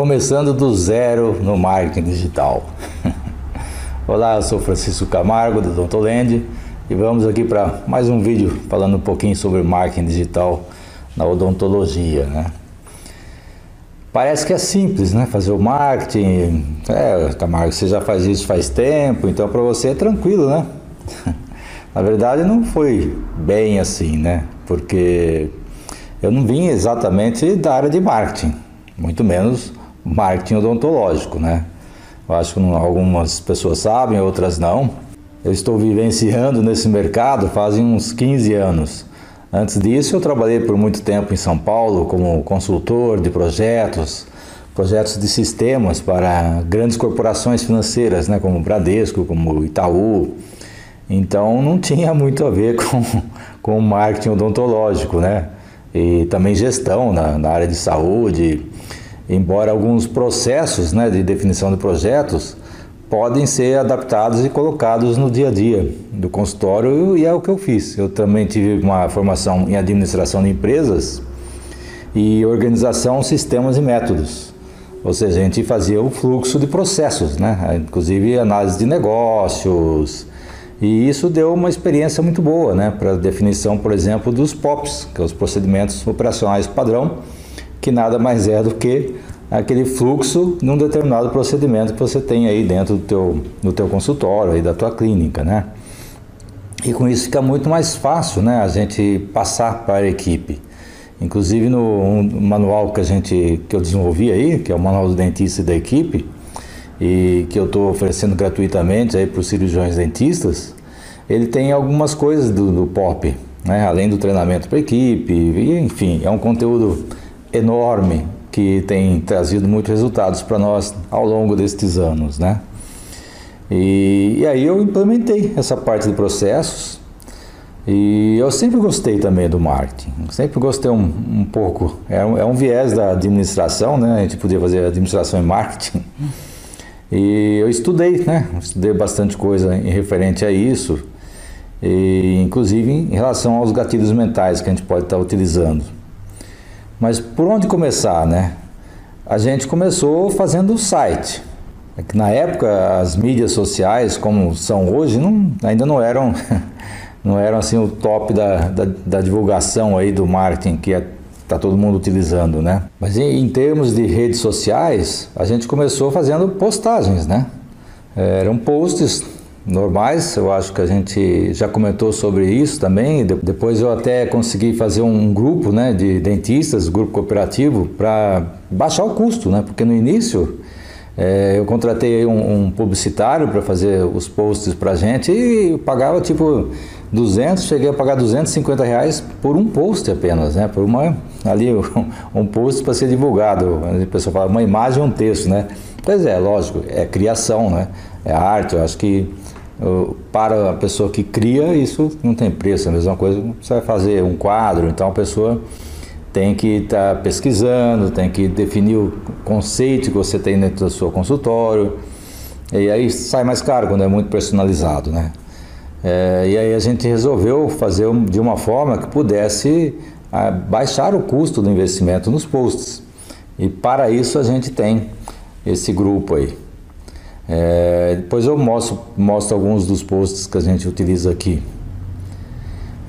começando do zero no marketing digital. Olá, eu sou Francisco Camargo do Odontoland e vamos aqui para mais um vídeo falando um pouquinho sobre marketing digital na odontologia, né? Parece que é simples, né? Fazer o marketing. É, Camargo, você já faz isso faz tempo, então para você é tranquilo, né? Na verdade, não foi bem assim, né? Porque eu não vim exatamente da área de marketing, muito menos marketing odontológico, né? Eu acho que algumas pessoas sabem, outras não. Eu estou vivenciando nesse mercado fazem uns 15 anos. Antes disso, eu trabalhei por muito tempo em São Paulo como consultor de projetos, projetos de sistemas para grandes corporações financeiras, né, como Bradesco, como Itaú. Então, não tinha muito a ver com, com marketing odontológico, né? E também gestão na, na área de saúde, embora alguns processos né, de definição de projetos podem ser adaptados e colocados no dia a dia do consultório e é o que eu fiz. Eu também tive uma formação em administração de empresas e organização, sistemas e métodos. Ou seja, a gente fazia o fluxo de processos, né? inclusive análise de negócios. E isso deu uma experiência muito boa né? para a definição, por exemplo, dos POPs, que são os procedimentos operacionais padrão, que nada mais é do que aquele fluxo num determinado procedimento que você tem aí dentro do teu, do teu consultório, aí da tua clínica, né? E com isso fica muito mais fácil, né, a gente passar para a equipe. Inclusive no um manual que a gente que eu desenvolvi aí, que é o manual do dentista e da equipe, e que eu estou oferecendo gratuitamente aí para os cirurgiões dentistas, ele tem algumas coisas do, do POP, né, além do treinamento para a equipe, enfim, é um conteúdo enorme que tem trazido muitos resultados para nós ao longo destes anos, né? E, e, aí eu implementei essa parte de processos e eu sempre gostei também do marketing, sempre gostei um, um pouco, é um, é um, viés da administração, né? A gente podia fazer administração e marketing. E eu estudei, né? Estudei bastante coisa em referente a isso, e, inclusive em relação aos gatilhos mentais que a gente pode estar utilizando. Mas por onde começar, né? A gente começou fazendo o site. É na época as mídias sociais, como são hoje, não, ainda não eram, não eram assim o top da, da, da divulgação aí do marketing que está é, tá todo mundo utilizando, né? Mas em, em, termos de redes sociais, a gente começou fazendo postagens, né? Eram posts normais. Eu acho que a gente já comentou sobre isso também. Depois eu até consegui fazer um grupo né, de dentistas, grupo cooperativo, para baixar o custo, né? Porque no início é, eu contratei um, um publicitário para fazer os posts para a gente e pagava tipo 200, cheguei a pagar 250 reais por um post apenas, né? Por uma ali um post para ser divulgado. A pessoa fala uma imagem, um texto, né? Pois é, lógico, é criação, né? É arte. Eu acho que para a pessoa que cria, isso não tem preço. É a mesma coisa você vai fazer um quadro, então a pessoa tem que estar tá pesquisando, tem que definir o conceito que você tem dentro do seu consultório. E aí sai mais caro quando é muito personalizado, né? É, e aí a gente resolveu fazer de uma forma que pudesse a, baixar o custo do investimento nos posts. E para isso a gente tem esse grupo aí. É, depois eu mostro, mostro alguns dos posts que a gente utiliza aqui.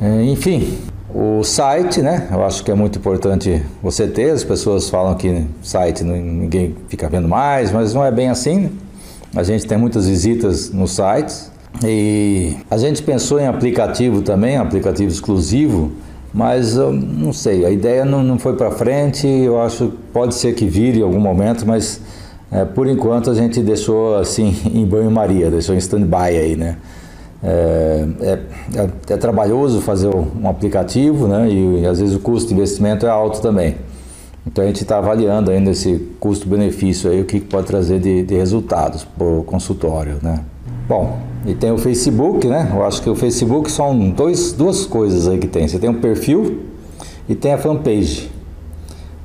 É, enfim, o site, né? Eu acho que é muito importante você ter. As pessoas falam que site ninguém fica vendo mais, mas não é bem assim. Né? A gente tem muitas visitas nos sites e a gente pensou em aplicativo também, aplicativo exclusivo, mas eu não sei, a ideia não, não foi para frente. Eu acho pode ser que vire em algum momento, mas é, por enquanto a gente deixou assim em banho-maria, deixou em stand-by aí, né? É, é, é, é, trabalhoso fazer um aplicativo, né? E, e, às vezes o custo de investimento é alto também. Então a gente está avaliando ainda esse custo-benefício aí, o que pode trazer de, de resultados para o consultório, né? Bom, e tem o Facebook, né? Eu acho que o Facebook são dois, duas coisas aí que tem. Você tem um perfil e tem a fanpage.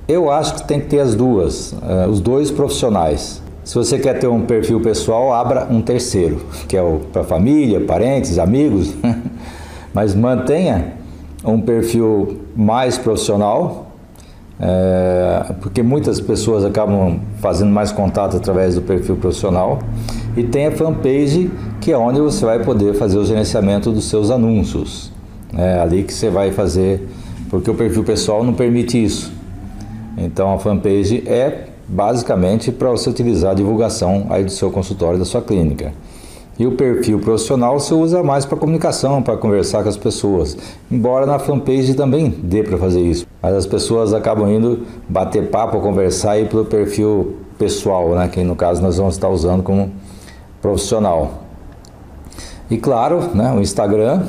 Eu acho que tem que ter as duas, uh, os dois profissionais. Se você quer ter um perfil pessoal, abra um terceiro, que é para família, parentes, amigos, mas mantenha um perfil mais profissional é, porque muitas pessoas acabam fazendo mais contato através do perfil profissional e tem a fanpage que é onde você vai poder fazer o gerenciamento dos seus anúncios. É ali que você vai fazer, porque o perfil pessoal não permite isso. Então a fanpage é basicamente para você utilizar a divulgação aí do seu consultório, da sua clínica. E o perfil profissional você usa mais para comunicação, para conversar com as pessoas. Embora na fanpage também dê para fazer isso. Mas as pessoas acabam indo bater papo, conversar aí pelo perfil pessoal, né? que no caso nós vamos estar usando como profissional. E claro, né, o Instagram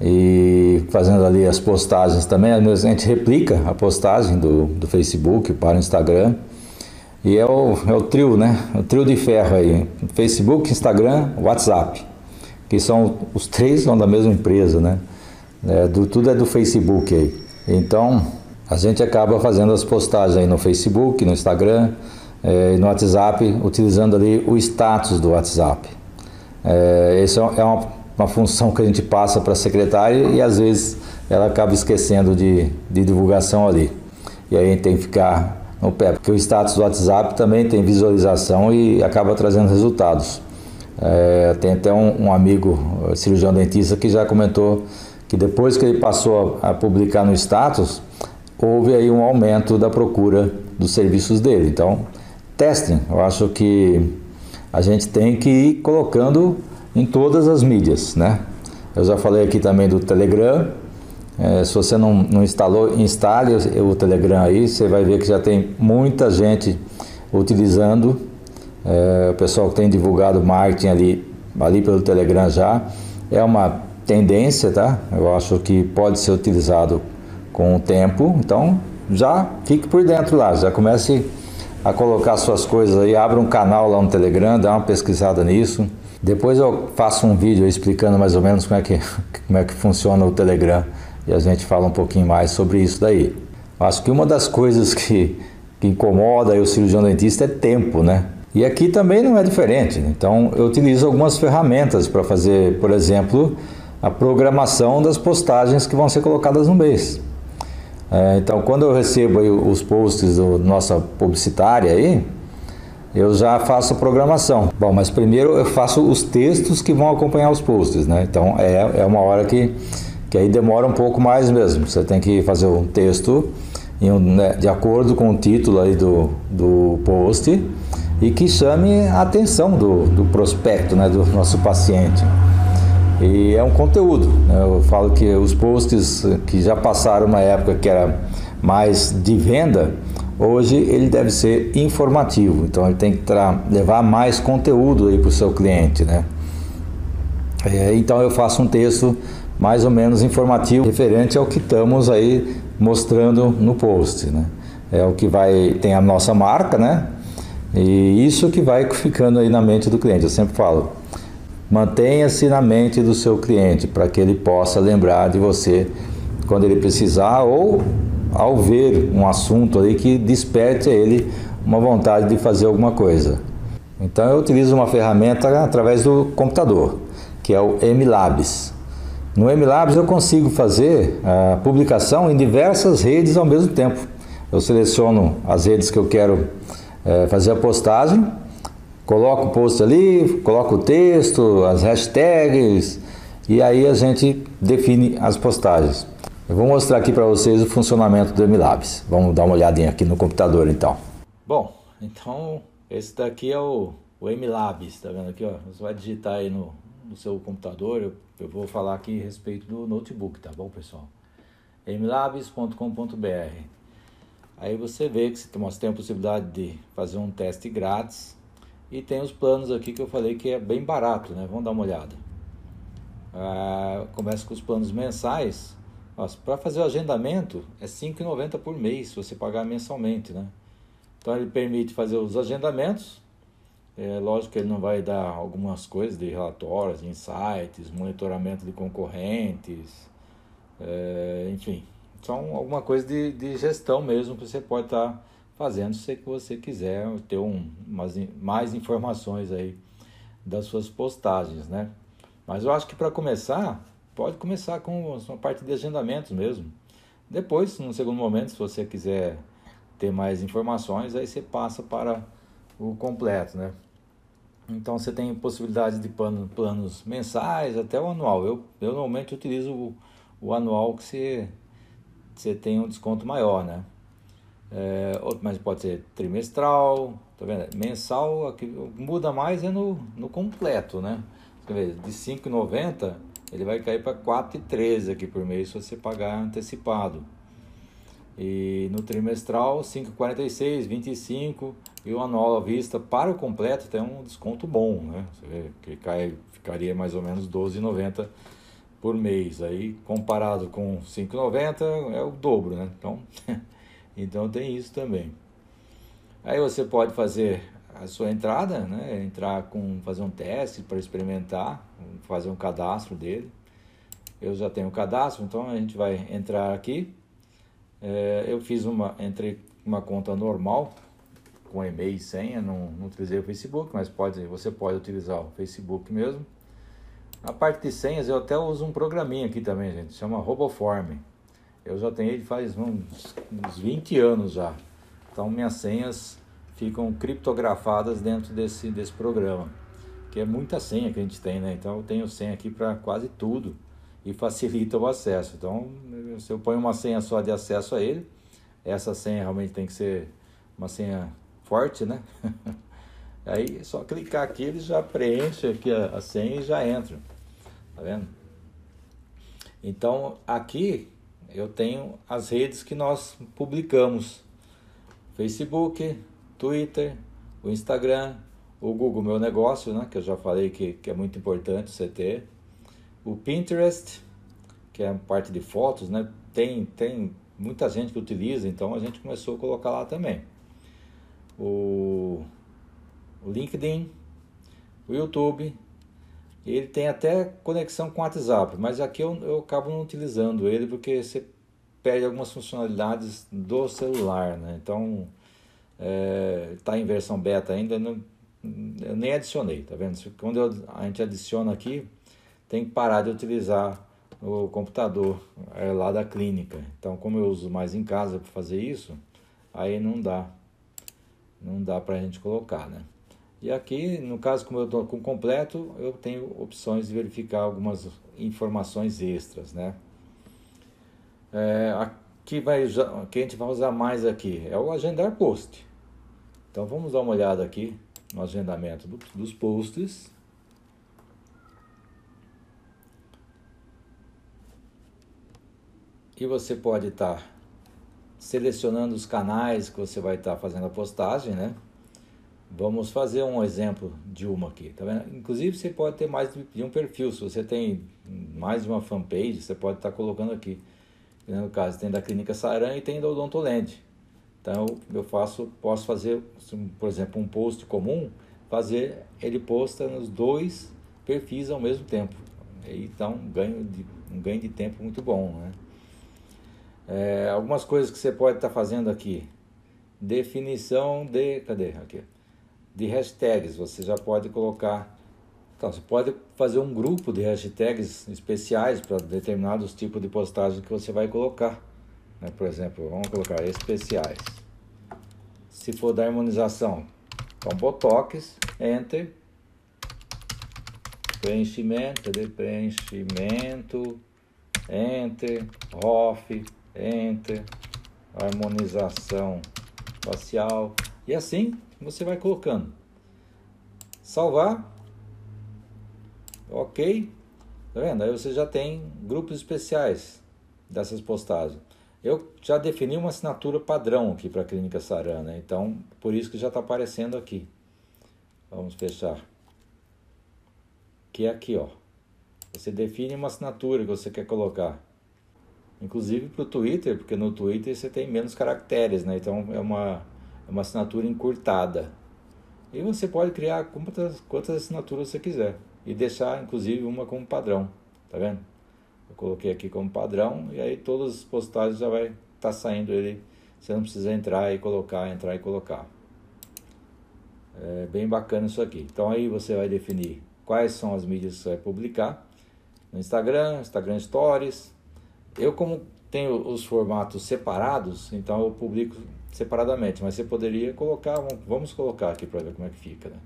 e fazendo ali as postagens também, a gente replica a postagem do, do Facebook para o Instagram e é o, é o trio, né? O trio de ferro aí. Facebook, Instagram, WhatsApp. Que são os três são da mesma empresa, né? É, do, tudo é do Facebook aí. Então a gente acaba fazendo as postagens aí no Facebook, no Instagram é, e no WhatsApp, utilizando ali o status do WhatsApp. É, essa é uma, uma função que a gente passa para a secretária e às vezes ela acaba esquecendo de, de divulgação ali. E aí a gente tem que ficar no pé, porque o status do WhatsApp também tem visualização e acaba trazendo resultados. É, tem até um, um, amigo cirurgião dentista que já comentou que depois que ele passou a, a, publicar no status, houve aí um aumento da procura dos serviços dele. Então, testem. Eu acho que a gente tem que ir colocando em todas as mídias, né? Eu já falei aqui também do Telegram, é, se você não, não instalou, instale o, o, Telegram aí, você vai ver que já tem muita gente utilizando. É, o pessoal que tem divulgado marketing ali, ali pelo Telegram já. É uma tendência, tá? Eu acho que pode ser utilizado com o tempo. Então já fique por dentro lá, já comece a colocar suas coisas aí, abra um canal lá no Telegram, dá uma pesquisada nisso. Depois eu faço um vídeo explicando mais ou menos como é que, como é que funciona o Telegram e a gente fala um pouquinho mais sobre isso daí. Acho que uma das coisas que, que incomoda o cirurgião dentista é tempo, né? E aqui também não é diferente. Então eu utilizo algumas ferramentas para fazer, por exemplo, a programação das postagens que vão ser colocadas no mês. É, então quando eu recebo os posts do nossa publicitária aí, eu já faço programação. Bom, mas primeiro eu faço os textos que vão acompanhar os posts, né? Então é, é uma hora que que aí demora um pouco mais mesmo. Você tem que fazer um texto um, né, de acordo com o título aí do, do post e que chame a atenção do, do prospecto, né, do nosso paciente. E é um conteúdo. Né? Eu falo que os posts que já passaram uma época que era mais de venda, hoje ele deve ser informativo. Então ele tem que levar mais conteúdo aí para o seu cliente, né? É, então eu faço um texto mais ou menos informativo referente ao que estamos aí mostrando no post, né? É o que vai tem a nossa marca, né? E isso que vai ficando aí na mente do cliente. Eu sempre falo, mantenha-se na mente do seu cliente para que ele possa lembrar de você quando ele precisar ou ao ver um assunto ali que desperte a ele uma vontade de fazer alguma coisa. Então eu utilizo uma ferramenta através do computador, que é o MLabs. No MLabs eu consigo fazer a publicação em diversas redes ao mesmo tempo. Eu seleciono as redes que eu quero é, fazer a postagem, coloco o post ali, coloco o texto, as hashtags e aí a gente define as postagens. Eu vou mostrar aqui para vocês o funcionamento do MLabs. Vamos dar uma olhadinha aqui no computador então. Bom, então esse daqui é o, o MLabs, tá vendo aqui? Ó? Você vai digitar aí no, no seu computador, eu, eu vou falar aqui a respeito do notebook, tá bom, pessoal? mlabs.com.br Aí você vê que você tem a possibilidade de fazer um teste grátis e tem os planos aqui que eu falei que é bem barato, né? Vamos dar uma olhada. Ah, começa com os planos mensais. Para fazer o agendamento é R$ 5,90 por mês, se você pagar mensalmente, né? Então ele permite fazer os agendamentos é lógico que ele não vai dar algumas coisas de relatórios, insights, monitoramento de concorrentes, é, enfim, são alguma coisa de, de gestão mesmo que você pode estar tá fazendo se você quiser ter um, umas, mais informações aí das suas postagens, né? Mas eu acho que para começar, pode começar com uma parte de agendamentos mesmo. Depois, no segundo momento, se você quiser ter mais informações, aí você passa para o completo, né? Então você tem possibilidade de plano, planos mensais até o anual. Eu, eu normalmente utilizo o, o anual que você, você tem um desconto maior, né? É, outro, mas pode ser trimestral, tá vendo? Mensal, aqui, muda mais é no, no completo, né? Ver, de 5,90 ele vai cair para 4,13 aqui por mês se você pagar antecipado. E no trimestral 5,46, 25 e o anual à vista para o completo tem um desconto bom, né? Você vê que cai, ficaria mais ou menos 12,90 por mês. Aí comparado com 5,90 é o dobro, né? Então, então tem isso também. Aí você pode fazer a sua entrada, né? Entrar com fazer um teste para experimentar, fazer um cadastro dele. Eu já tenho o cadastro, então a gente vai entrar aqui é, eu fiz uma, entrei uma conta normal, com e-mail e senha, não, não utilizei o Facebook, mas pode, você pode utilizar o Facebook mesmo. A parte de senhas eu até uso um programinha aqui também, gente, chama Roboform. Eu já tenho ele faz uns, uns 20 anos já. Então minhas senhas ficam criptografadas dentro desse, desse programa. Que é muita senha que a gente tem, né? Então eu tenho senha aqui para quase tudo e facilita o acesso. Então, se eu ponho uma senha só de acesso a ele, essa senha realmente tem que ser uma senha forte, né? Aí é só clicar aqui, ele já preenche aqui a, a senha e já entra. Tá vendo? Então, aqui eu tenho as redes que nós publicamos: Facebook, Twitter, o Instagram, o Google Meu Negócio, né? Que eu já falei que, que é muito importante você ter o Pinterest, que é a parte de fotos, né? Tem, tem muita gente que utiliza, então a gente começou a colocar lá também. O, o LinkedIn, o YouTube, ele tem até conexão com o WhatsApp, mas aqui eu, eu acabo não utilizando ele porque você perde algumas funcionalidades do celular, né? Então, está é, em versão beta ainda, não, eu nem adicionei, tá vendo? Quando eu, a gente adiciona aqui, tem que parar de utilizar o computador é, lá da clínica. Então, como eu uso mais em casa para fazer isso, aí não dá, não dá para a gente colocar, né? E aqui, no caso, como eu estou com completo, eu tenho opções de verificar algumas informações extras, né? É, aqui vai, que a gente vai usar mais aqui é o agendar post. Então, vamos dar uma olhada aqui no agendamento do, dos posts. E você pode estar tá selecionando os canais que você vai estar tá fazendo a postagem, né? Vamos fazer um exemplo de uma aqui, tá vendo? Inclusive você pode ter mais de um perfil, se você tem mais de uma fanpage, você pode estar tá colocando aqui. No caso, tem da Clínica Saran e tem da Odontoland. Então eu faço, posso fazer, por exemplo, um post comum, fazer ele posta nos dois perfis ao mesmo tempo. Então um ganho de, um ganho de tempo muito bom, né? É, algumas coisas que você pode estar tá fazendo aqui. Definição de. Cadê? Aqui. De hashtags. Você já pode colocar. Então, você pode fazer um grupo de hashtags especiais para determinados tipos de postagem que você vai colocar. Né? Por exemplo, vamos colocar especiais. Se for da harmonização, então Botox, Enter. Preenchimento, cadê? Preenchimento, Enter, Off, Enter, harmonização facial e assim você vai colocando. Salvar, ok, tá vendo? Aí você já tem grupos especiais dessas postagens. Eu já defini uma assinatura padrão aqui para a Clínica Sarana, então por isso que já está aparecendo aqui. Vamos fechar. Que é aqui, ó. Você define uma assinatura que você quer colocar inclusive para o Twitter, porque no Twitter você tem menos caracteres, né? Então é uma, é uma assinatura encurtada. E você pode criar quantas, quantas assinaturas você quiser e deixar inclusive uma como padrão, tá vendo? Eu coloquei aqui como padrão e aí todas as postagens já vai estar tá saindo ele, você não precisa entrar e colocar, entrar e colocar. É bem bacana isso aqui. Então aí você vai definir quais são as mídias que você vai publicar no Instagram, Instagram Stories, eu como tem os formatos separados, então eu publico separadamente, mas você poderia colocar, vamos colocar aqui para ver como é que fica. Né?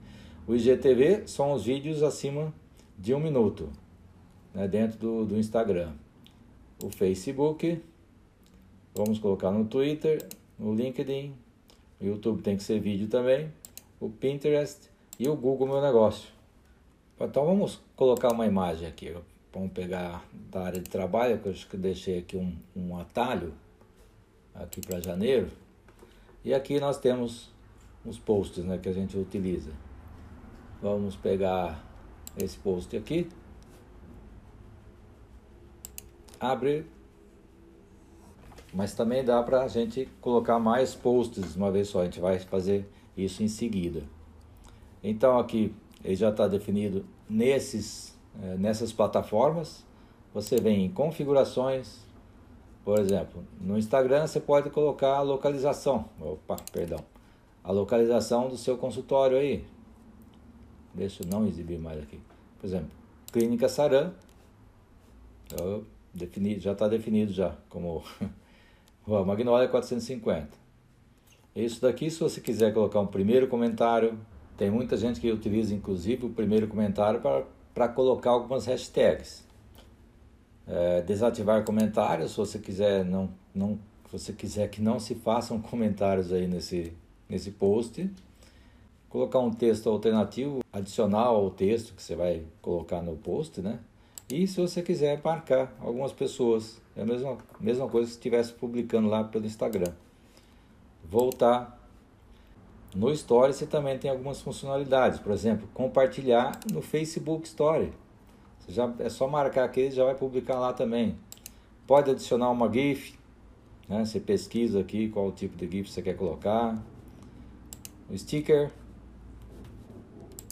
O IGTV são os vídeos acima de um minuto, né, dentro do, do Instagram. O Facebook, vamos colocar no Twitter, no LinkedIn, o YouTube tem que ser vídeo também, o Pinterest e o Google Meu Negócio. Então vamos colocar uma imagem aqui. Vamos pegar da área de trabalho, que eu acho que deixei aqui um, um atalho aqui para janeiro. E aqui nós temos os posts né, que a gente utiliza. Vamos pegar esse post aqui. Abre. Mas também dá para a gente colocar mais posts uma vez só. A gente vai fazer isso em seguida. Então aqui ele já está definido nesses, é, nessas plataformas. Você vem em configurações, por exemplo, no Instagram você pode colocar a localização, opa, perdão, a localização do seu consultório aí. Deixa eu não exibir mais aqui. Por exemplo, Clínica Saran, defini, já está definido já como Rua Magnólia 450. Isso daqui, se você quiser colocar um primeiro comentário, tem muita gente que utiliza inclusive o primeiro comentário para colocar algumas hashtags é, desativar comentários, se você quiser não, não, se você quiser que não se façam comentários aí nesse, nesse post, colocar um texto alternativo adicional ao texto que você vai colocar no post, né? E se você quiser marcar algumas pessoas, é a mesma, mesma coisa que se estivesse publicando lá pelo Instagram. Voltar no Story você também tem algumas funcionalidades, por exemplo, compartilhar no Facebook Story já é só marcar aqui, já vai publicar lá também. Pode adicionar uma GIF, né? Você pesquisa aqui qual tipo de GIF você quer colocar. O sticker,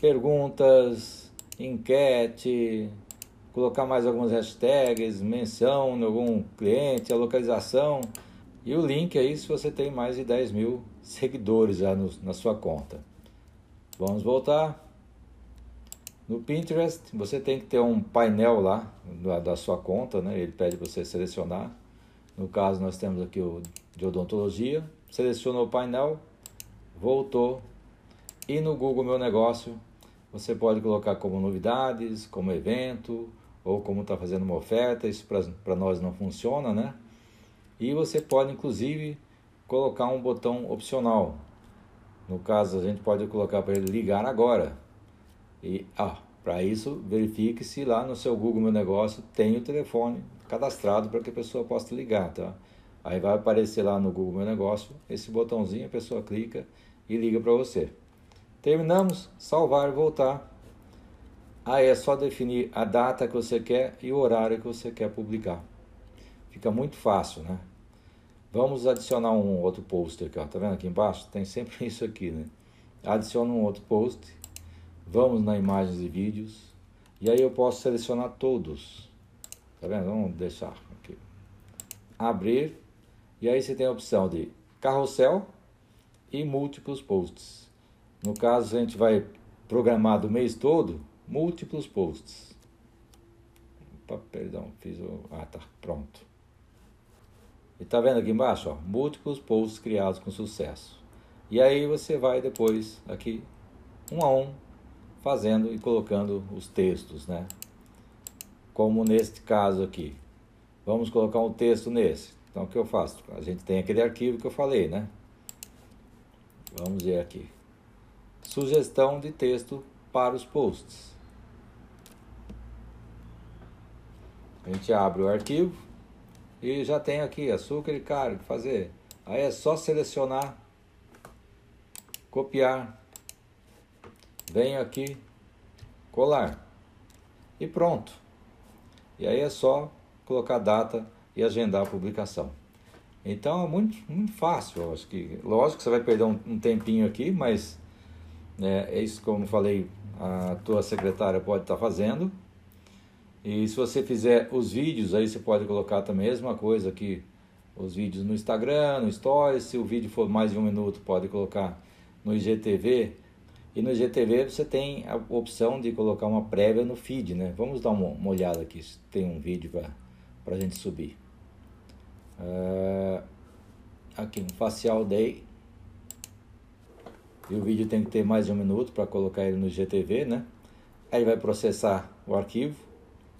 perguntas, enquete, colocar mais algumas hashtags, menção de algum cliente, a localização e o link aí se você tem mais de 10 mil seguidores já no, na sua conta. Vamos voltar. No Pinterest, você tem que ter um painel lá da, da sua conta, né? Ele pede você selecionar. No caso, nós temos aqui o de odontologia. Selecionou o painel, voltou. E no Google Meu Negócio, você pode colocar como novidades, como evento, ou como está fazendo uma oferta. Isso para nós não funciona, né? E você pode, inclusive, colocar um botão opcional. No caso, a gente pode colocar para ele ligar agora e ah, para isso, verifique se lá no seu Google Meu Negócio tem o telefone cadastrado para que a pessoa possa ligar, tá? Aí vai aparecer lá no Google Meu Negócio esse botãozinho, a pessoa clica e liga para você. Terminamos, salvar, voltar. Aí é só definir a data que você quer e o horário que você quer publicar. Fica muito fácil, né? Vamos adicionar um outro post aqui, ó. Tá vendo aqui embaixo? Tem sempre isso aqui, né? Adiciona um outro post Vamos na imagens e vídeos. E aí eu posso selecionar todos. Tá vendo? Vamos deixar aqui. Abrir. E aí você tem a opção de carrossel e múltiplos posts. No caso, a gente vai programar do mês todo múltiplos posts. Opa, perdão, fiz o. Ah, tá, pronto. E tá vendo aqui embaixo, ó, múltiplos posts criados com sucesso. E aí você vai depois aqui um a um fazendo e colocando os textos, né? Como neste caso aqui. Vamos colocar um texto nesse. Então o que eu faço? A gente tem aquele arquivo que eu falei, né? Vamos ver aqui. Sugestão de texto para os posts. A gente abre o arquivo e já tem aqui açúcar e carne fazer. Aí é só selecionar, copiar venho aqui colar e pronto. E aí é só colocar data e agendar a publicação. Então é muito, muito fácil. Eu acho que, lógico que você vai perder um, um tempinho aqui, mas é, é, isso como falei, a tua secretária pode estar fazendo. E se você fizer os vídeos, aí você pode colocar também a mesma coisa aqui, os vídeos no Instagram, no Stories. Se o vídeo for mais de um minuto, pode colocar no IGTV e no GTV você tem a opção de colocar uma prévia no feed, né? Vamos dar uma, olhada aqui, se tem um vídeo para a gente subir. É, aqui no Facial Day. E o vídeo tem que ter mais de um minuto para colocar ele no GTV, né? Aí vai processar o arquivo,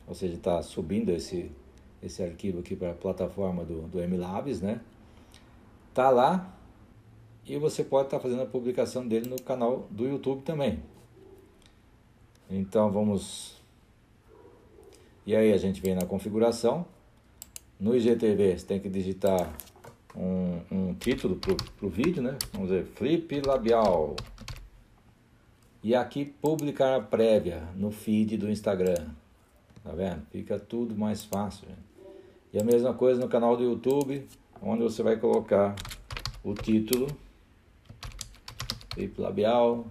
ou seja, está subindo esse, esse arquivo aqui para a plataforma do, do MLabs, né? Tá lá e você pode estar tá fazendo a publicação dele no canal do YouTube também. Então vamos. E aí a gente vem na configuração. No IGTV você tem que digitar um, um título para o vídeo, né? Vamos ver, flip labial. E aqui publicar a prévia no feed do Instagram. Tá vendo? Fica tudo mais fácil. Gente. E a mesma coisa no canal do YouTube, onde você vai colocar o título, flip labial,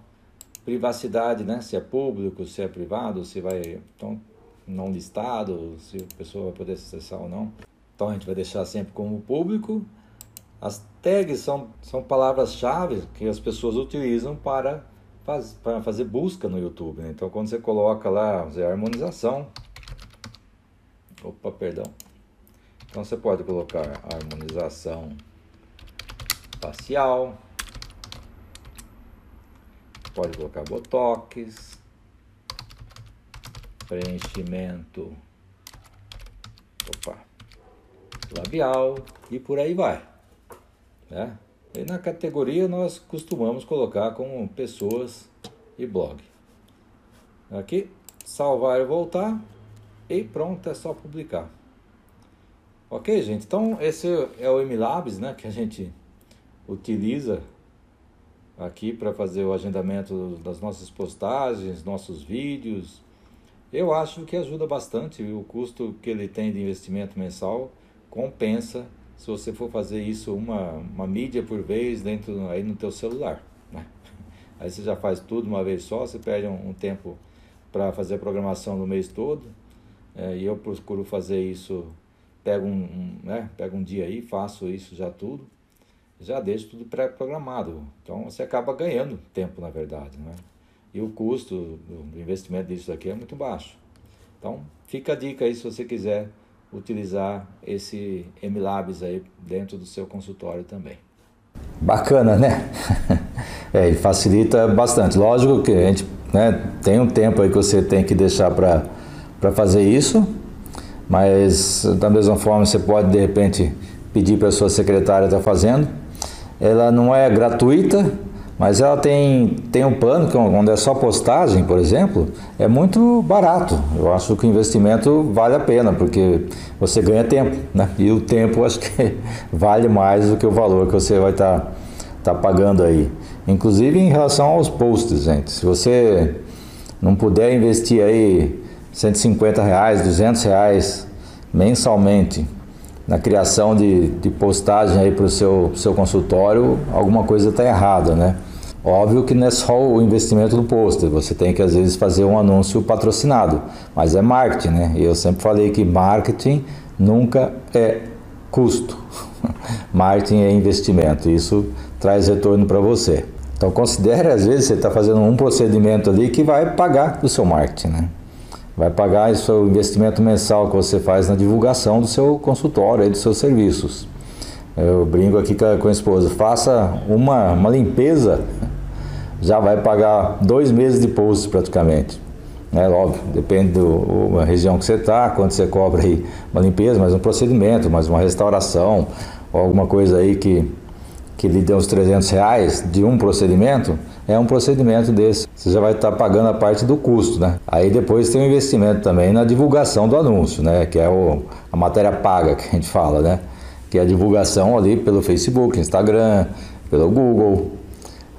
privacidade, né? Se é público, se é privado, se vai então, não listado, se a pessoa vai poder acessar ou não. Então a gente vai deixar sempre como público. As tags são, são palavras-chave que as pessoas utilizam para, faz, para fazer busca no YouTube. Né? Então quando você coloca lá harmonização. Opa, perdão. Então você pode colocar harmonização facial. Pode colocar botox, preenchimento. Opa, labial e por aí vai. Né? E na categoria nós costumamos colocar como pessoas e blog. Aqui, salvar e voltar e pronto, é só publicar. Ok, gente? Então esse é o MLabs, né, que a gente utiliza aqui para fazer o agendamento das nossas postagens, nossos vídeos. Eu acho que ajuda bastante o custo que ele tem de investimento mensal compensa se você for fazer isso uma, uma mídia por vez dentro aí no teu celular. Né? Aí você já faz tudo uma vez só, você perde um, um tempo para fazer a programação no mês todo. É, e eu procuro fazer isso, pego um, um, né, pego um dia aí, faço isso já tudo, já deixo tudo pré-programado. Então você acaba ganhando tempo, na verdade. Né? E o custo do investimento disso aqui é muito baixo. Então fica a dica aí se você quiser utilizar esse MLabs aí dentro do seu consultório também. Bacana, né? é, facilita bastante. Lógico que a gente né, tem um tempo aí que você tem que deixar para fazer isso, mas da mesma forma você pode de repente pedir para a sua secretária estar tá fazendo. Ela não é gratuita, mas ela tem, tem um plano, que onde é só postagem, por exemplo, é muito barato. Eu acho que o investimento vale a pena, porque você ganha tempo, né? E o tempo acho que vale mais do que o valor que você vai estar tá, tá pagando aí. Inclusive em relação aos posts, gente. Se você não puder investir aí 150 reais, 200 reais mensalmente na criação de, de postagem aí para o seu, seu consultório, alguma coisa está errada, né? Óbvio que não é só o investimento do pôster, você tem que às vezes fazer um anúncio patrocinado, mas é marketing, né? E eu sempre falei que marketing nunca é custo, marketing é investimento, isso traz retorno para você. Então considere, às vezes, você está fazendo um procedimento ali que vai pagar do seu marketing, né? Vai pagar o seu investimento mensal que você faz na divulgação do seu consultório, e dos seus serviços. Eu brinco aqui com a esposa, faça uma, uma limpeza, já vai pagar dois meses de post praticamente. É óbvio, depende da região que você está, quanto você cobra aí uma limpeza, mas um procedimento, mais uma restauração, ou alguma coisa aí que, que lhe dê uns 300 reais de um procedimento, é um procedimento desse. Você já vai estar pagando a parte do custo, né? Aí depois tem o investimento também na divulgação do anúncio, né? Que é o, a matéria paga que a gente fala, né? que é a divulgação ali pelo Facebook, Instagram, pelo Google.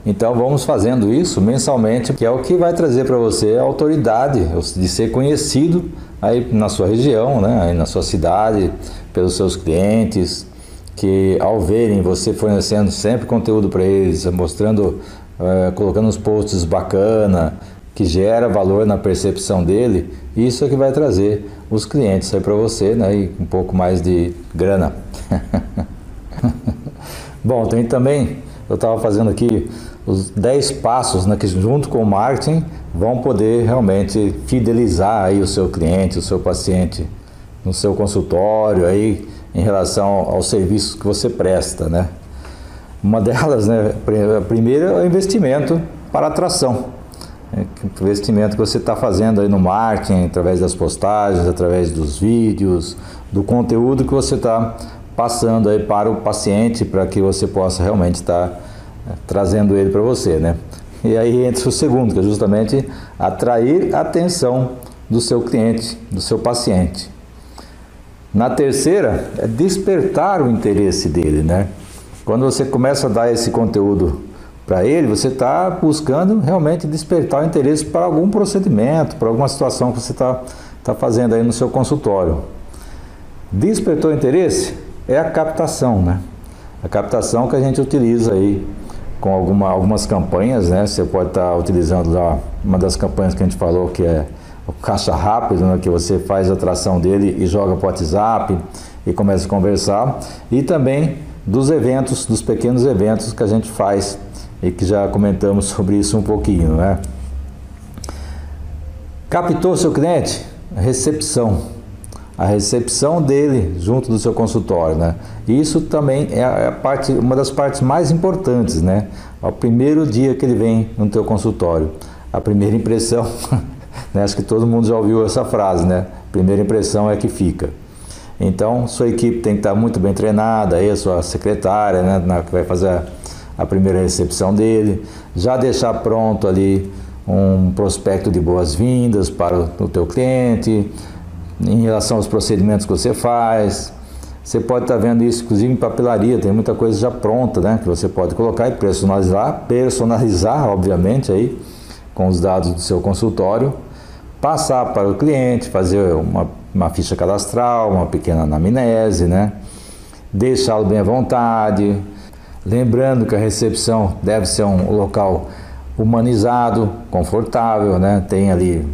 Então vamos fazendo isso mensalmente, que é o que vai trazer para você a autoridade de ser conhecido aí na sua região, né, aí na sua cidade, pelos seus clientes, que ao verem você fornecendo sempre conteúdo para eles, mostrando, uh, colocando uns posts bacana, que gera valor na percepção dele, isso é que vai trazer os clientes aí para você, né, e um pouco mais de grana. Bom, tem também, eu estava fazendo aqui os 10 passos né, que junto com o marketing vão poder realmente fidelizar aí o seu cliente, o seu paciente no seu consultório, aí em relação aos serviços que você presta, né? Uma delas, né, a primeira é o investimento para atração. É, investimento que você está fazendo aí no marketing, através das postagens, através dos vídeos, do conteúdo que você está passando aí para o paciente, para que você possa realmente estar tá, é, trazendo ele para você, né? E aí entra o segundo, que é justamente atrair a atenção do seu cliente, do seu paciente. Na terceira, é despertar o interesse dele, né? Quando você começa a dar esse conteúdo para ele, você está buscando realmente despertar o interesse para algum procedimento, para alguma situação que você está tá fazendo aí no seu consultório. Despertou interesse? É a captação, né? A captação que a gente utiliza aí com alguma, algumas campanhas, né? Você pode estar tá utilizando lá uma das campanhas que a gente falou que é o caixa rápido, né? que você faz a atração dele e joga para o WhatsApp e começa a conversar. E também dos eventos, dos pequenos eventos que a gente faz e que já comentamos sobre isso um pouquinho, né? Captou seu cliente? Recepção a recepção dele junto do seu consultório, né? Isso também é a parte, uma das partes mais importantes, né? O primeiro dia que ele vem no teu consultório, a primeira impressão, né? Acho que todo mundo já ouviu essa frase, né? Primeira impressão é que fica. Então, sua equipe tem que estar muito bem treinada, aí a sua secretária, né, na, que vai fazer a, primeira recepção dele, já deixar pronto ali um prospecto de boas-vindas para o, o teu cliente, em relação aos procedimentos que você faz. Você pode estar vendo isso, inclusive em papelaria, tem muita coisa já pronta, né? Que você pode colocar e personalizar, personalizar, obviamente, aí, com os dados do seu consultório, passar para o cliente, fazer uma, uma ficha cadastral, uma pequena anamnese, né? Deixá-lo bem à vontade. Lembrando que a recepção deve ser um local humanizado, confortável, né? Tem ali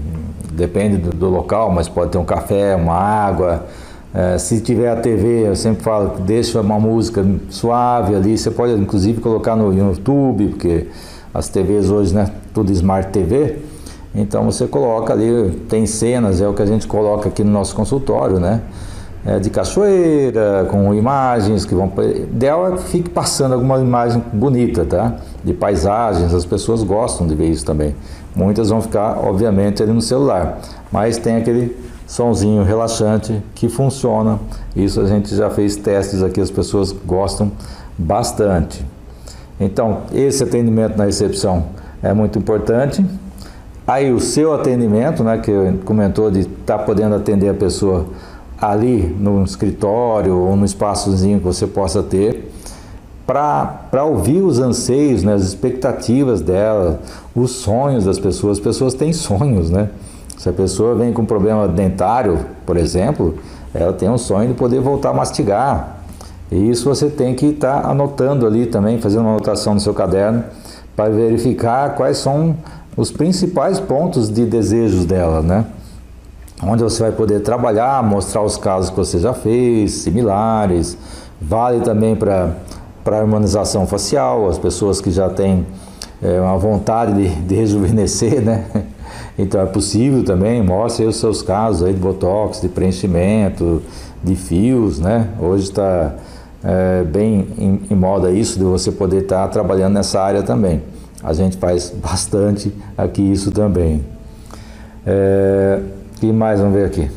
depende do, do, local, mas pode ter um café, uma água. É, se tiver a TV, eu sempre falo, deixa uma música suave ali. Você pode inclusive colocar no YouTube, porque as TVs hoje, né, tudo Smart TV. Então você coloca ali, tem cenas, é o que a gente coloca aqui no nosso consultório, né? É, de cachoeira, com imagens que vão. Que fique passando alguma imagem bonita, tá? De paisagens, as pessoas gostam de ver isso também. Muitas vão ficar, obviamente, ali no celular, mas tem aquele sonzinho relaxante que funciona. Isso a gente já fez testes aqui, as pessoas gostam bastante. Então, esse atendimento na recepção é muito importante. Aí o seu atendimento, né, que comentou de estar tá podendo atender a pessoa ali no escritório ou no espaçozinho que você possa ter, para ouvir os anseios, né, as expectativas dela, os sonhos das pessoas. As pessoas têm sonhos, né? Se a pessoa vem com problema dentário, por exemplo, ela tem um sonho de poder voltar a mastigar. E isso você tem que estar tá anotando ali também, fazendo uma anotação no seu caderno, para verificar quais são os principais pontos de desejos dela, né? Onde você vai poder trabalhar, mostrar os casos que você já fez, similares. Vale também para para a harmonização facial, as pessoas que já têm é, uma vontade de, de, rejuvenescer, né? Então é possível também, mostre os seus casos aí de botox, de preenchimento, de fios, né? Hoje está é, bem em, em, moda isso de você poder estar tá trabalhando nessa área também. A gente faz bastante aqui isso também. É, que mais vamos ver aqui?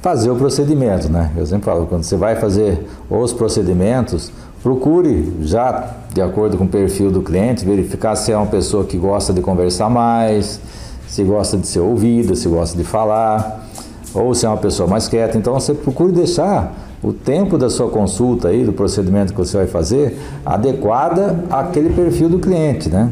Fazer o procedimento, né? Eu sempre falo, quando você vai fazer os procedimentos, Procure já de acordo com o perfil do cliente, verificar se é uma pessoa que gosta de conversar mais, se gosta de ser ouvida, se gosta de falar, ou se é uma pessoa mais quieta. Então você procure deixar o tempo da sua consulta aí, do procedimento que você vai fazer, adequada àquele perfil do cliente, né?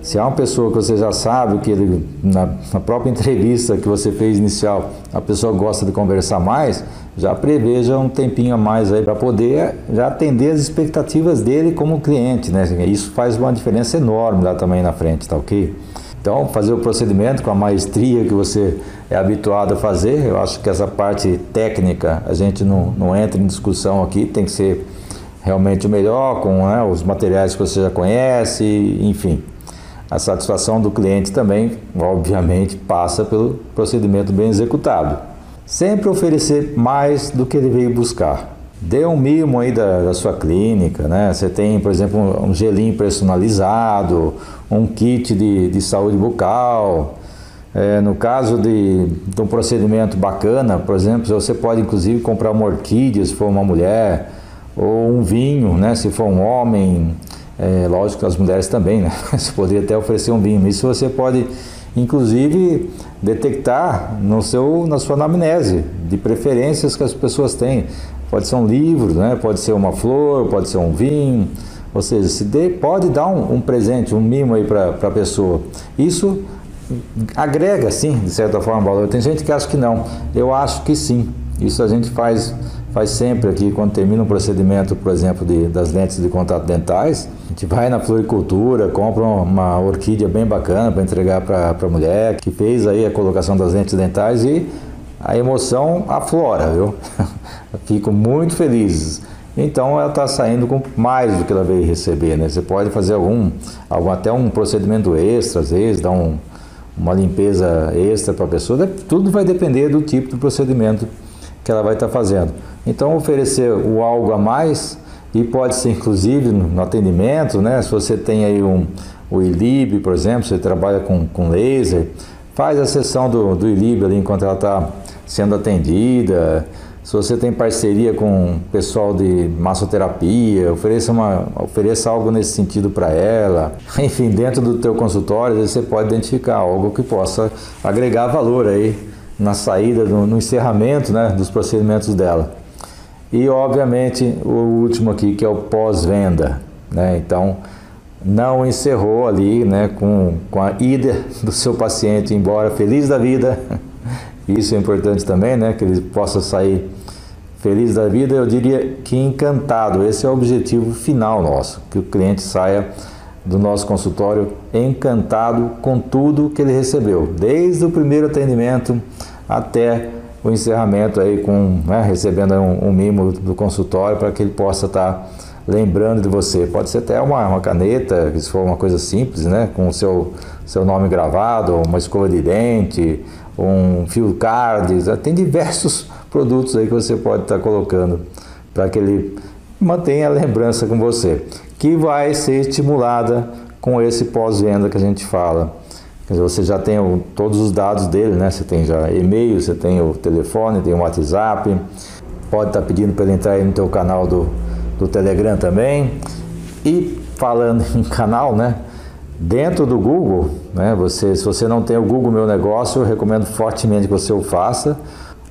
Se é uma pessoa que você já sabe que ele, na, na própria entrevista que você fez inicial, a pessoa gosta de conversar mais, já preveja um tempinho a mais aí para poder já atender as expectativas dele como cliente, né? Isso faz uma diferença enorme lá também na frente, tá ok? Então, fazer o procedimento com a maestria que você é habituado a fazer, eu acho que essa parte técnica a gente não, não entra em discussão aqui, tem que ser realmente o melhor, com né, os materiais que você já conhece, enfim. A satisfação do cliente também, obviamente, passa pelo procedimento bem executado. Sempre oferecer mais do que ele veio buscar. dê um mimo aí da, da, sua clínica, né? Você tem, por exemplo, um, gelinho personalizado, um kit de, de saúde bucal. É, no caso de, de, um procedimento bacana, por exemplo, você pode inclusive comprar uma orquídea se for uma mulher, ou um vinho, né? Se for um homem, é, lógico que as mulheres também, né? Você poderia até oferecer um vinho. Isso você pode, inclusive, detectar no seu, na sua anamnese de preferências que as pessoas têm. Pode ser um livro, né? pode ser uma flor, pode ser um vinho. Ou seja, se dê, pode dar um, um presente, um mimo aí para a pessoa. Isso agrega, sim, de certa forma, valor. Tem gente que acha que não. Eu acho que sim. Isso a gente faz, faz sempre aqui, quando termina um procedimento, por exemplo, de, das lentes de contato dentais. A gente vai na floricultura, compra uma orquídea bem bacana para entregar para a mulher que fez aí a colocação das lentes dentais e a emoção aflora, viu? Fico muito feliz. Então ela está saindo com mais do que ela veio receber, né? Você pode fazer algum, algum até um procedimento extra, às vezes, dar um, uma limpeza extra para a pessoa. Tudo vai depender do tipo de procedimento que ela vai estar tá fazendo. Então oferecer o algo a mais e pode ser inclusive no atendimento, né? Se você tem aí um o ILIB, por exemplo, você trabalha com, com laser, faz a sessão do, do ILIB ali enquanto ela está sendo atendida. Se você tem parceria com pessoal de massoterapia, ofereça, uma, ofereça algo nesse sentido para ela. Enfim, dentro do teu consultório, você pode identificar algo que possa agregar valor aí na saída, no, no encerramento né, dos procedimentos dela. E, obviamente, o último aqui, que é o pós-venda. Né? Então, não encerrou ali né, com, com a ida do seu paciente embora feliz da vida Isso é importante também, né? Que ele possa sair feliz da vida, eu diria que encantado. Esse é o objetivo final nosso, que o cliente saia do nosso consultório encantado com tudo que ele recebeu, desde o primeiro atendimento até o encerramento aí com né, recebendo um, um, mimo do consultório para que ele possa estar tá lembrando de você. Pode ser até uma, uma caneta, se for uma coisa simples, né, com o seu seu nome gravado, uma escova de dente, um fio cards, tem diversos produtos aí que você pode estar colocando para que ele mantenha a lembrança com você, que vai ser estimulada com esse pós-venda que a gente fala. Quer dizer, você já tem o, todos os dados dele, né? Você tem já e-mail, você tem o telefone, tem o WhatsApp, pode estar pedindo para ele entrar aí no teu canal do, do Telegram também. E falando em canal, né? Dentro do Google, né, você, se você não tem o Google Meu Negócio, eu recomendo fortemente que você o faça,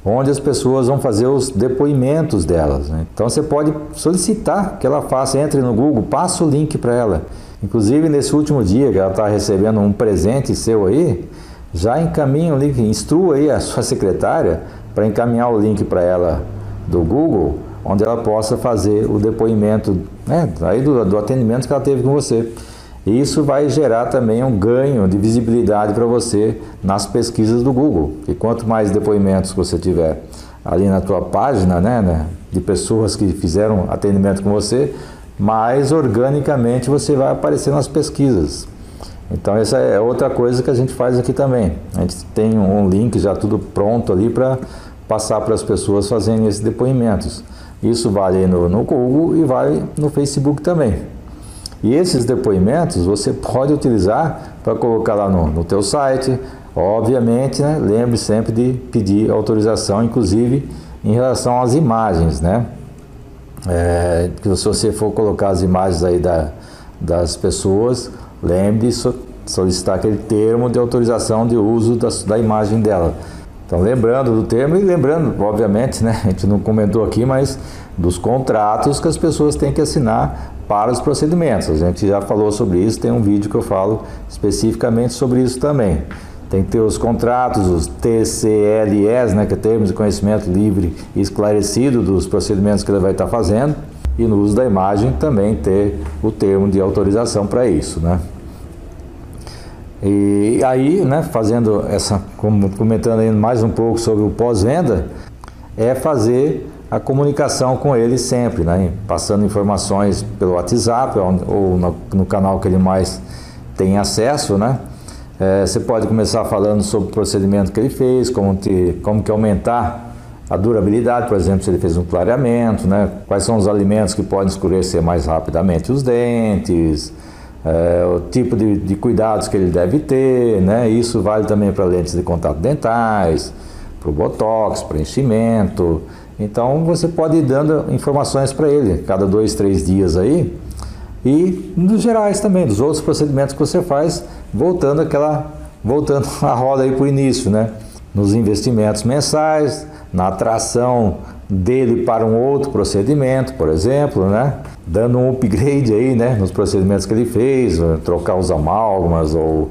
onde as pessoas vão fazer os depoimentos delas. Né? Então você pode solicitar que ela faça, entre no Google, passa o link para ela. Inclusive nesse último dia que ela está recebendo um presente seu aí, já encaminha o link, instrua aí a sua secretária para encaminhar o link para ela do Google, onde ela possa fazer o depoimento né, aí do, do atendimento que ela teve com você. E isso vai gerar também um ganho de visibilidade para você nas pesquisas do Google. E quanto mais depoimentos você tiver ali na tua página, né, né, de pessoas que fizeram atendimento com você, mais organicamente você vai aparecer nas pesquisas. Então essa é outra coisa que a gente faz aqui também. A gente tem um link já tudo pronto ali para passar para as pessoas fazendo esses depoimentos. Isso vale no, no Google e vale no Facebook também. E esses depoimentos você pode utilizar para colocar lá no, no teu site. Obviamente, né, lembre sempre de pedir autorização, inclusive em relação às imagens, né? É, que se você for colocar as imagens aí da, das pessoas, lembre de solicitar aquele termo de autorização de uso da, da imagem dela. Então, lembrando do termo e lembrando, obviamente, né, a gente não comentou aqui, mas dos contratos que as pessoas têm que assinar para os procedimentos. A gente já falou sobre isso, tem um vídeo que eu falo especificamente sobre isso também. Tem que ter os contratos, os TCLS, né, que é termos de conhecimento livre e esclarecido dos procedimentos que ele vai estar fazendo. E no uso da imagem também ter o termo de autorização para isso, né? E aí, né, fazendo essa, comentando aí mais um pouco sobre o pós-venda, é fazer a comunicação com ele sempre, né? passando informações pelo WhatsApp ou no, no canal que ele mais tem acesso, né? É, você pode começar falando sobre o procedimento que ele fez, como, te, como que aumentar a durabilidade, por exemplo, se ele fez um clareamento, né? quais são os alimentos que podem escurecer mais rapidamente os dentes, é, o tipo de, de, cuidados que ele deve ter, né? isso vale também para lentes de contato dentais, para o botox, preenchimento. Então você pode ir dando informações para ele cada dois, três dias aí e nos gerais também, dos outros procedimentos que você faz, voltando aquela, voltando a roda aí para o início, né? Nos investimentos mensais, na atração dele para um outro procedimento, por exemplo, né? Dando um upgrade aí, né? Nos procedimentos que ele fez, trocar os amálgamas ou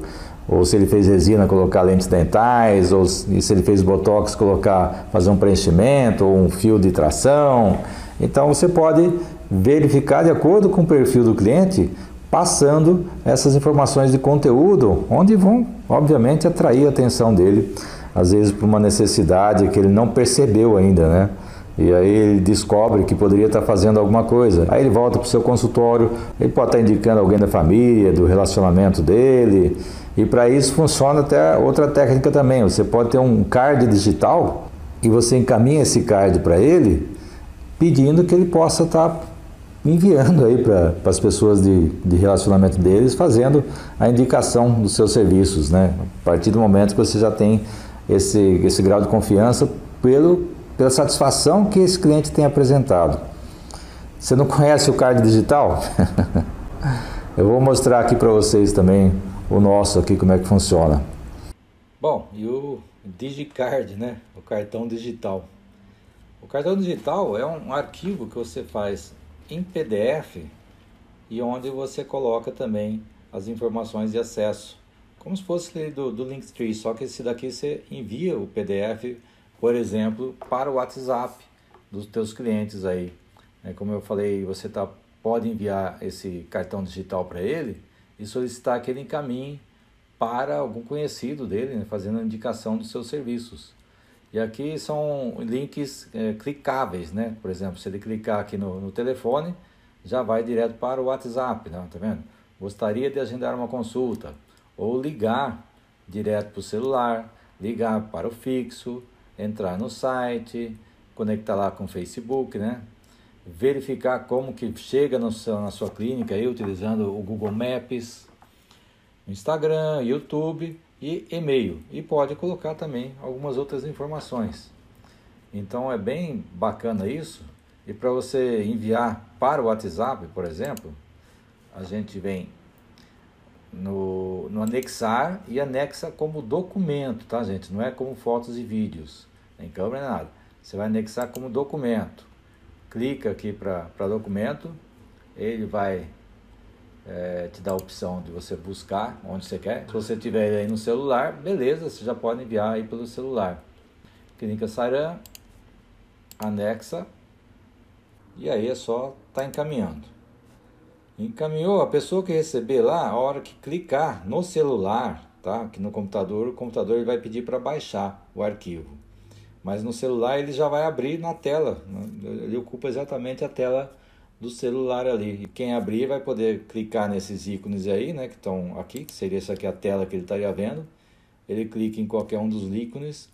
ou se ele fez resina, colocar lentes dentais, ou se ele fez botox, colocar, fazer um preenchimento ou um fio de tração. Então você pode verificar de acordo com o perfil do cliente, passando essas informações de conteúdo, onde vão, obviamente, atrair a atenção dele às vezes por uma necessidade que ele não percebeu ainda, né? E aí ele descobre que poderia estar fazendo alguma coisa. Aí ele volta para o seu consultório, ele pode estar indicando alguém da família, do relacionamento dele. E para isso funciona até outra técnica também. Você pode ter um card digital e você encaminha esse card para ele, pedindo que ele possa estar enviando aí para as pessoas de, de relacionamento deles, fazendo a indicação dos seus serviços, né? A partir do momento que você já tem esse, esse grau de confiança pelo, pela satisfação que esse cliente tem apresentado. Você não conhece o card digital? Eu vou mostrar aqui para vocês também o nosso aqui, como é que funciona. Bom, e o DigiCard, né? O cartão digital. O cartão digital é um arquivo que você faz em PDF e onde você coloca também as informações de acesso como se fosse do, do Linktree, só que esse daqui você envia o PDF, por exemplo, para o WhatsApp dos teus clientes aí. É, como eu falei, você tá, pode enviar esse cartão digital para ele e solicitar que ele encaminhe para algum conhecido dele, né, fazendo a indicação dos seus serviços. E aqui são links é, clicáveis, né? Por exemplo, se ele clicar aqui no, no telefone, já vai direto para o WhatsApp, né? tá vendo? Gostaria de agendar uma consulta ou ligar direto para o celular, ligar para o fixo, entrar no site, conectar lá com o Facebook, né? Verificar como que chega no seu, na sua clínica aí, utilizando o Google Maps, Instagram, YouTube e e-mail. E pode colocar também algumas outras informações. Então é bem bacana isso. E para você enviar para o WhatsApp, por exemplo, a gente vem no, no anexar e anexa como documento, tá, gente? Não é como fotos e vídeos, nem câmera, nem nada. Você vai anexar como documento. Clica aqui para documento, ele vai é, te dar a opção de você buscar onde você quer. Se você tiver aí no celular, beleza, você já pode enviar aí pelo celular. Clínica Saran, anexa, e aí é só tá encaminhando. Encaminhou a pessoa que receber lá, a hora que clicar no celular, tá? Aqui no computador, o computador ele vai pedir para baixar o arquivo. Mas no celular ele já vai abrir na tela, né? ele ocupa exatamente a tela do celular ali. E quem abrir vai poder clicar nesses ícones aí, né, que estão aqui, que seria essa aqui a tela que ele estaria vendo. Ele clica em qualquer um dos ícones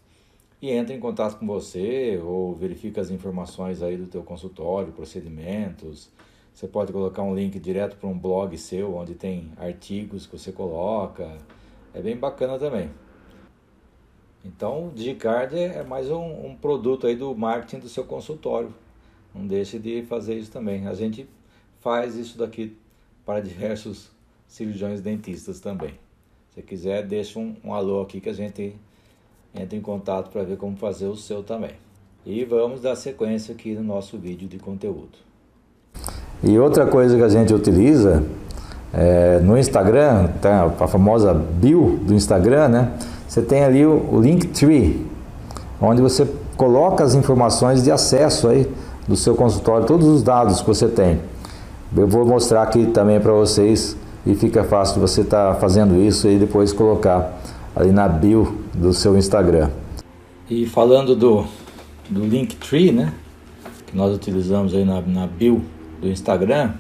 e entra em contato com você ou verifica as informações aí do teu consultório, procedimentos, você pode colocar um link direto para um blog seu, onde tem artigos que você coloca. É bem bacana também. Então, o Digicard é mais um, um, produto aí do marketing do seu consultório. Não deixe de fazer isso também. A gente faz isso daqui para diversos cirurgiões dentistas também. Se quiser, deixa um, um alô aqui que a gente entra em contato para ver como fazer o seu também. E vamos dar sequência aqui no nosso vídeo de conteúdo. E outra coisa que a gente utiliza é, no Instagram, tá, a famosa bio do Instagram, né? Você tem ali o, o Linktree, onde você coloca as informações de acesso aí do seu consultório, todos os dados que você tem. Eu vou mostrar aqui também para vocês e fica fácil você estar tá fazendo isso e depois colocar ali na bio do seu Instagram. E falando do, do Linktree, né? Que nós utilizamos aí na, na bio do Instagram,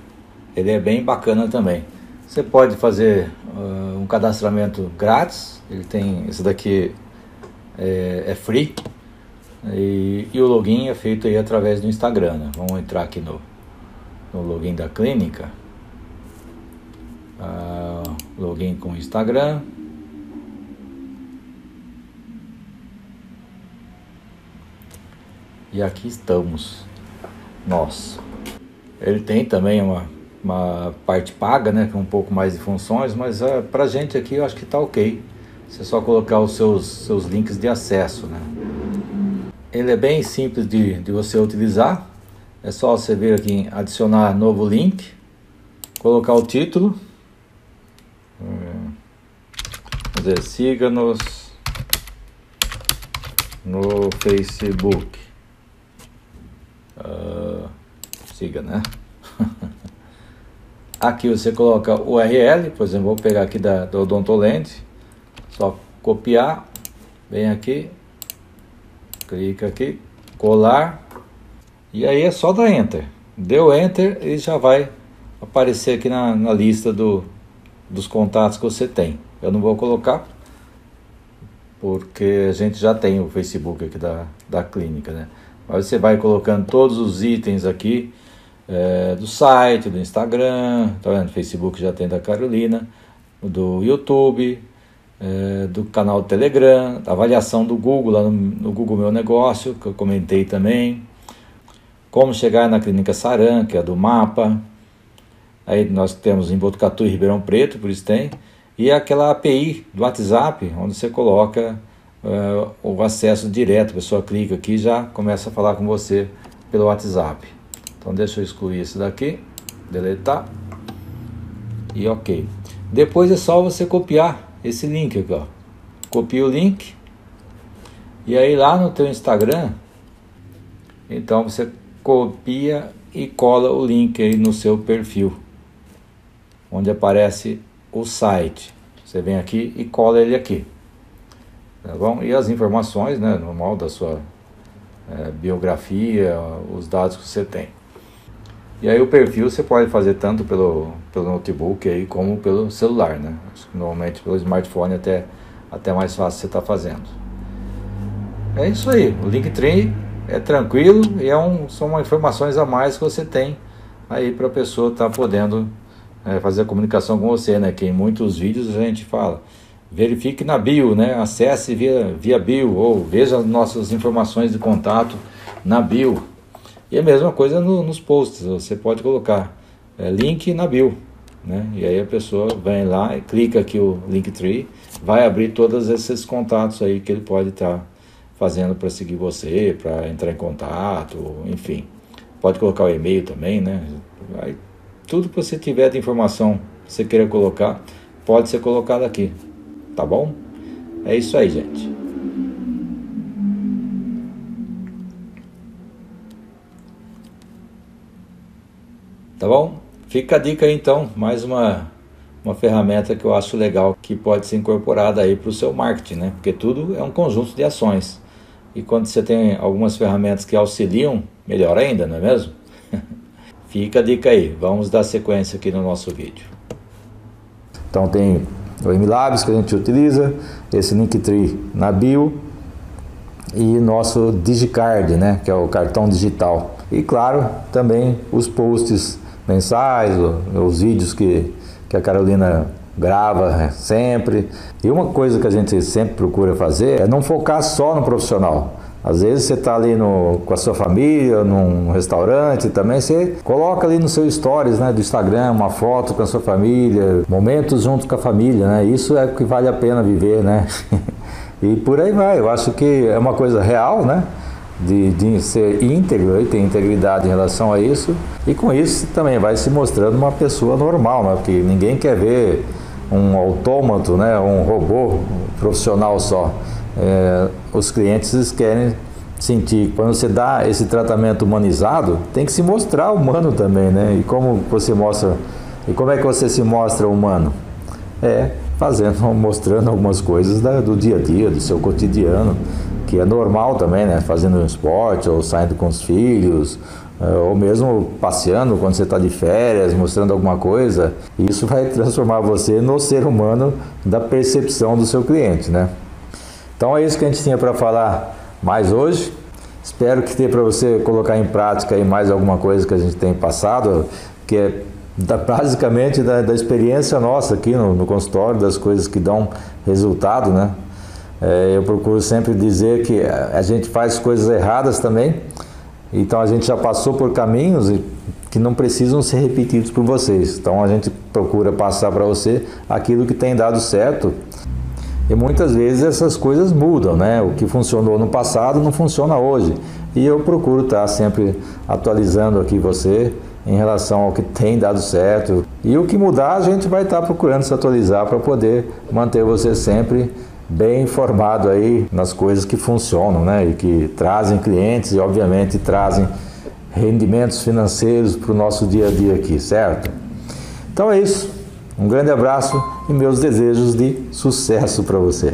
ele é bem bacana também. Você pode fazer uh, um cadastramento grátis, ele tem, esse daqui é, é free, E, e, o login é feito aí através do Instagram. Né? Vamos entrar aqui no, no login da clínica. Ah, login com Instagram. E aqui estamos, nós. Ele tem também uma, uma parte paga, né, com um pouco mais de funções, mas uh, pra gente aqui eu acho que tá ok. Você só colocar os seus, seus links de acesso, né. Ele é bem simples de, de você utilizar. É só você vir aqui em adicionar novo link, colocar o título. Vamos dizer, siga-nos no Facebook. Uh, siga, né? aqui você coloca o URL, por exemplo, vou pegar aqui da, do Odontoland, só copiar, vem aqui, clica aqui, colar, e aí é só dar Enter. Deu Enter e já vai aparecer aqui na, na lista do, dos contatos que você tem. Eu não vou colocar, porque a gente já tem o Facebook aqui da, da clínica, né? Mas você vai colocando todos os itens aqui é, do site, do Instagram, tá vendo? Facebook já tem da Carolina, do YouTube, é, do canal do Telegram, da avaliação do Google lá no, no, Google Meu Negócio, que eu comentei também. Como chegar na Clínica Saran, que é do mapa. Aí nós temos em Botucatu e Ribeirão Preto, por isso tem. E aquela API do WhatsApp, onde você coloca uh, o acesso direto, a pessoa clica aqui e já começa a falar com você pelo WhatsApp. Então deixa eu excluir esse daqui, deletar e ok. Depois é só você copiar esse link aqui, ó. Copia o link e aí lá no teu Instagram, então você copia e cola o link aí no seu perfil, onde aparece o site. Você vem aqui e cola ele aqui. Tá bom? E as informações, né, normal da sua é, biografia, os dados que você tem. E aí o perfil você pode fazer tanto pelo, pelo notebook aí como pelo celular, né? Normalmente pelo smartphone até, até mais fácil você estar tá fazendo. É isso aí, o Linktree é tranquilo e é um, são informações a mais que você tem aí para a pessoa estar tá podendo é, fazer a comunicação com você, né? Que em muitos vídeos a gente fala, verifique na bio, né? Acesse via, via bio ou veja as nossas informações de contato na bio. E a mesma coisa no, nos posts, você pode colocar é, link na bio, né? E aí a pessoa vem lá clica aqui o Linktree, vai abrir todos esses contatos aí que ele pode estar tá fazendo para seguir você, para entrar em contato, enfim. Pode colocar o e-mail também, né? Vai, tudo que você tiver de informação que você queira colocar, pode ser colocado aqui. Tá bom? É isso aí, gente. Tá bom? Fica a dica aí então, mais uma, uma ferramenta que eu acho legal que pode ser incorporada aí para o seu marketing, né? Porque tudo é um conjunto de ações. E quando você tem algumas ferramentas que auxiliam, melhor ainda, não é mesmo? Fica a dica aí, vamos dar sequência aqui no nosso vídeo. Então tem o MLabs que a gente utiliza, esse Linktree na bio e nosso Digicard, né, que é o cartão digital. E claro, também os posts mensais, os vídeos que, que a Carolina grava sempre. E uma coisa que a gente sempre procura fazer é não focar só no profissional. Às vezes você está ali no, com a sua família, num restaurante também, você coloca ali no seu stories né, do Instagram uma foto com a sua família, momentos junto com a família, né? Isso é o que vale a pena viver, né? e por aí vai. Eu acho que é uma coisa real, né? De, de ser íntegro e ter integridade em relação a isso. E com isso também vai se mostrando uma pessoa normal, né? Porque ninguém quer ver um autômato, né? Um robô profissional só é, os clientes querem sentir. Quando você dá esse tratamento humanizado, tem que se mostrar humano também, né? E como você mostra, e como é que você se mostra humano? É fazendo, mostrando algumas coisas da, do dia a dia, do seu cotidiano, que é normal também, né? Fazendo um esporte ou saindo com os filhos, é, ou mesmo passeando quando você está de férias, mostrando alguma coisa. Isso vai transformar você no ser humano da percepção do seu cliente, né? Então é isso que a gente tinha para falar mais hoje. Espero que tenha para você colocar em prática aí mais alguma coisa que a gente tem passado, que é da, basicamente da, da, experiência nossa aqui no, no, consultório, das coisas que dão resultado, né? É, eu procuro sempre dizer que a gente faz coisas erradas também, então a gente já passou por caminhos que não precisam ser repetidos por vocês. Então a gente procura passar para você aquilo que tem dado certo. E muitas vezes essas coisas mudam, né? O que funcionou no passado não funciona hoje. E eu procuro estar sempre atualizando aqui você em relação ao que tem dado certo. E o que mudar, a gente vai estar procurando se atualizar para poder manter você sempre bem informado aí nas coisas que funcionam, né? E que trazem clientes e obviamente trazem rendimentos financeiros para o nosso dia a dia aqui, certo? Então é isso. Um grande abraço e meus desejos de sucesso para você.